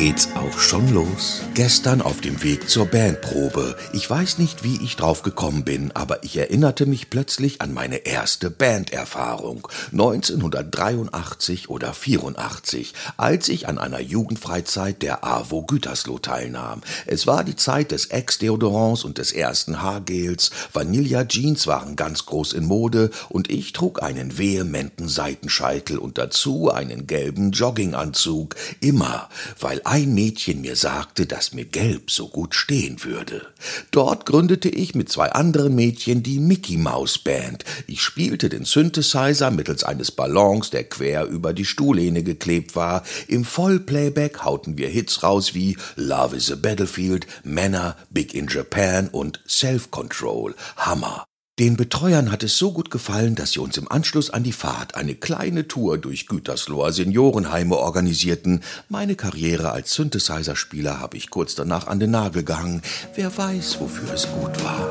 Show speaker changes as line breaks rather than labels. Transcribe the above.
geht's auch schon los. Gestern auf dem Weg zur Bandprobe. Ich weiß nicht, wie ich drauf gekommen bin, aber ich erinnerte mich plötzlich an meine erste Banderfahrung. 1983 oder 84, als ich an einer Jugendfreizeit der AWO Gütersloh teilnahm. Es war die Zeit des Ex-Deodorants und des ersten Haargels. Vanilla Jeans waren ganz groß in Mode und ich trug einen vehementen Seitenscheitel und dazu einen gelben Jogginganzug. Immer, weil ein Mädchen mir sagte, dass mir Gelb so gut stehen würde. Dort gründete ich mit zwei anderen Mädchen die Mickey Mouse Band. Ich spielte den Synthesizer mittels eines Ballons, der quer über die Stuhllehne geklebt war. Im Vollplayback hauten wir Hits raus wie Love is a Battlefield, Männer, Big in Japan und Self Control. Hammer. Den Betreuern hat es so gut gefallen, dass sie uns im Anschluss an die Fahrt eine kleine Tour durch Gütersloher Seniorenheime organisierten. Meine Karriere als Synthesizer-Spieler habe ich kurz danach an den Nagel gehangen. Wer weiß, wofür es gut war.